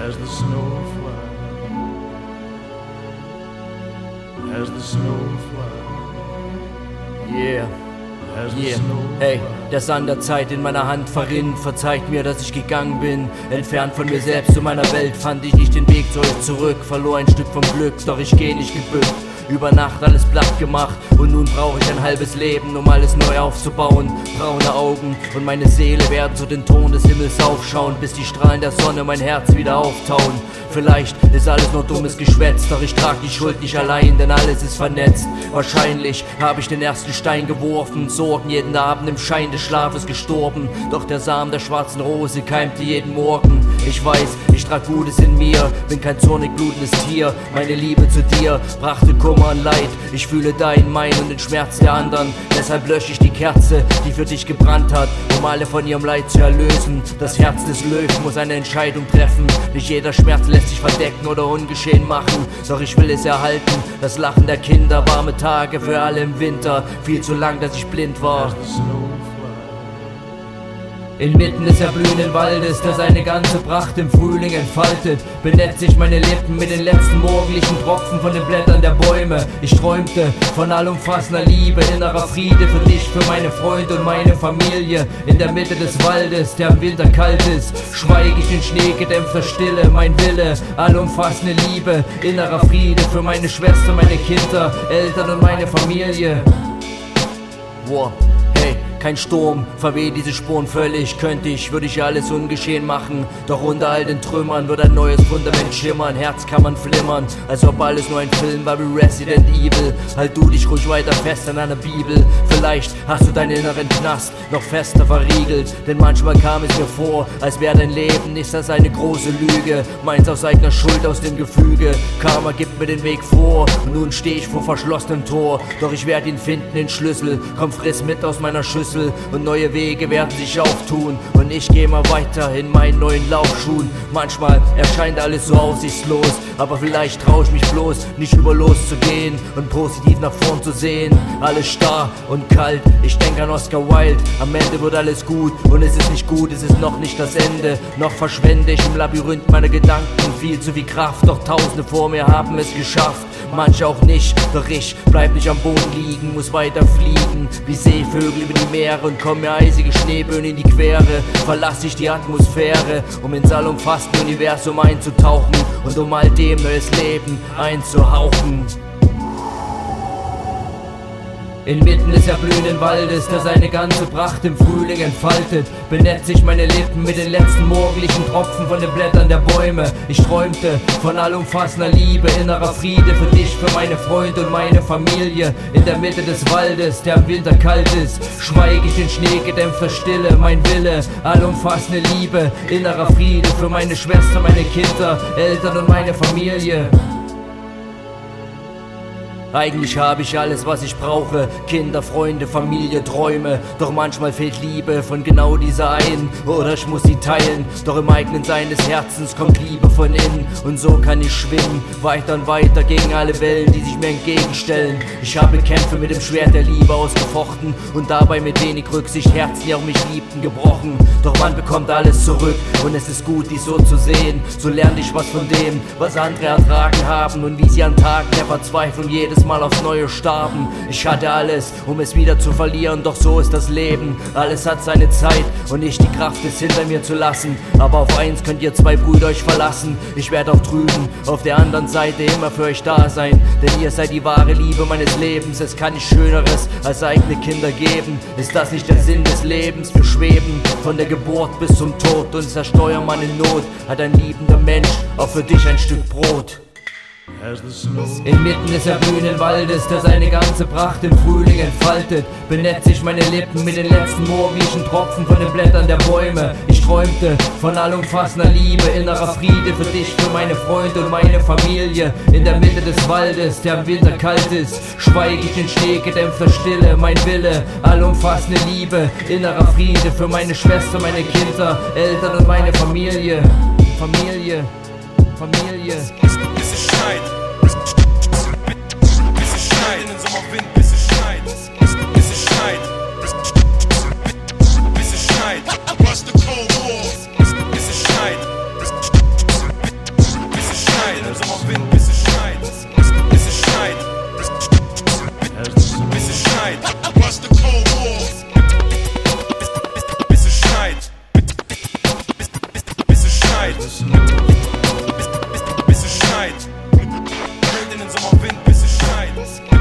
as the snow flies, as the snow flies. Yeah. Yeah, hey, der Sand der Zeit in meiner Hand verrinnt. Verzeiht mir, dass ich gegangen bin. Entfernt von mir selbst zu meiner Welt fand ich nicht den Weg zu euch zurück. Verlor ein Stück vom Glück, doch ich geh nicht gebückt über Nacht alles platt gemacht und nun brauche ich ein halbes Leben, um alles neu aufzubauen. Braune Augen und meine Seele werden zu den Ton des Himmels aufschauen, bis die Strahlen der Sonne mein Herz wieder auftauen. Vielleicht ist alles nur dummes Geschwätz, doch ich trag die Schuld nicht allein, denn alles ist vernetzt. Wahrscheinlich habe ich den ersten Stein geworfen, Sorgen jeden Abend im Schein des Schlafes gestorben. Doch der Samen der schwarzen Rose keimte jeden Morgen. Ich weiß, ich trag Gutes in mir, bin kein zornig blutendes Tier. Meine Liebe zu dir brachte Kummer und Leid. Ich fühle dein, mein und den Schmerz der anderen. Deshalb lösche ich die Kerze, die für dich gebrannt hat, um alle von ihrem Leid zu erlösen. Das Herz des Löwen muss eine Entscheidung treffen. Nicht jeder Schmerz lässt sich verdecken oder ungeschehen machen. Doch ich will es erhalten. Das Lachen der Kinder, warme Tage für alle im Winter. Viel zu lang, dass ich blind war. Inmitten des erblühenden Waldes, der seine ganze Pracht im Frühling entfaltet, benetzt sich meine Lippen mit den letzten morgendlichen Tropfen von den Blättern der Bäume. Ich träumte von allumfassender Liebe, innerer Friede für dich, für meine Freunde und meine Familie. In der Mitte des Waldes, der im Winter kalt ist, schweige ich in schneegedämpfter Stille, mein Wille, allumfassende Liebe, innerer Friede für meine Schwester, meine Kinder, Eltern und meine Familie. Wow. Kein Sturm verweht diese Spuren völlig. Könnte ich, würde ich alles ungeschehen machen. Doch unter all den Trümmern wird ein neues Fundament schimmern. Herzkammern flimmern, als ob alles nur ein Film war wie Resident Evil. Halt du dich ruhig weiter fest an einer Bibel. Vielleicht hast du deinen inneren Knast noch fester verriegelt. Denn manchmal kam es mir vor, als wäre dein Leben nicht das eine große Lüge. Meins aus eigener Schuld aus dem Gefüge. Karma gibt mir den Weg vor. Und nun stehe ich vor verschlossenem Tor. Doch ich werde ihn finden, den Schlüssel. Komm, friss mit aus meiner Schüssel. Schlüssel und neue Wege werden sich auftun. Und ich gehe mal weiter in meinen neuen Laufschuhen. Manchmal erscheint alles so aussichtslos, aber vielleicht traue ich mich bloß, nicht über loszugehen und positiv nach vorn zu sehen. Alles starr und kalt, ich denke an Oscar Wilde. Am Ende wird alles gut und es ist nicht gut, es ist noch nicht das Ende. Noch verschwende ich im Labyrinth meiner Gedanken viel zu viel Kraft, doch Tausende vor mir haben es geschafft manche auch nicht. Doch ich bleib nicht am Boden liegen, muss weiter fliegen. Wie Seevögel über die Meere und kommen mir eisige Schneeböen in die Quere. Verlass ich die Atmosphäre, um ins allumfassende Universum einzutauchen und um all dem neues Leben einzuhauchen. Inmitten des erblühenden Waldes, der seine ganze Pracht im Frühling entfaltet, benetzt sich meine Lippen mit den letzten morgendlichen Tropfen von den Blättern der Bäume. Ich träumte von allumfassender Liebe, innerer Friede für dich, für meine Freunde und meine Familie. In der Mitte des Waldes, der im Winter kalt ist, schweige ich in schneegedämpfter Stille, mein Wille, allumfassende Liebe, innerer Friede für meine Schwester, meine Kinder, Eltern und meine Familie. Eigentlich habe ich alles, was ich brauche. Kinder, Freunde, Familie, Träume. Doch manchmal fehlt Liebe von genau dieser einen. Oder ich muss sie teilen. Doch im eigenen Sein des Herzens kommt Liebe von innen. Und so kann ich schwimmen. Weiter und weiter gegen alle Wellen, die sich mir entgegenstellen. Ich habe Kämpfe mit dem Schwert der Liebe ausgefochten. Und dabei mit wenig Rücksicht Herzen, die auch mich liebten, gebrochen. Doch man bekommt alles zurück. Und es ist gut, dies so zu sehen. So lerne ich was von dem, was andere ertragen haben. Und wie sie an Tagen der Verzweiflung jedes jedes Mal aufs Neue starben. Ich hatte alles, um es wieder zu verlieren, doch so ist das Leben. Alles hat seine Zeit und nicht die Kraft, es hinter mir zu lassen. Aber auf eins könnt ihr zwei Brüder euch verlassen. Ich werde auch drüben auf der anderen Seite immer für euch da sein. Denn ihr seid die wahre Liebe meines Lebens. Es kann nicht Schöneres als eigene Kinder geben. Ist das nicht der Sinn des Lebens? Wir schweben von der Geburt bis zum Tod. Unser Steuermann in Not hat ein liebender Mensch auch für dich ein Stück Brot. Inmitten des erblühenden Waldes, der seine ganze Pracht im Frühling entfaltet, benetzt sich meine Lippen mit den letzten morgendlichen Tropfen von den Blättern der Bäume. Ich träumte von allumfassender Liebe, innerer Friede für dich, für meine Freunde und meine Familie. In der Mitte des Waldes, der im Winter kalt ist, schweige ich in schneegedämpfter Stille, mein Wille, allumfassende Liebe, innerer Friede für meine Schwester, meine Kinder, Eltern und meine Familie. Familie. Familie. es schneit. Bis es schneit. In den Sommerwind, bis es schneit. Bis es schneit. Bis es schneit. Bust the cold walls. Bis es schneit. Bis es schneit. In den Sommerwind, bis es schneit. Bis es schneit. Bis es schneit. Bust the cold walls. Bis es schneit. Bis es schneit. schneit. Mit Bildern in Sommerwind, bis es schneit.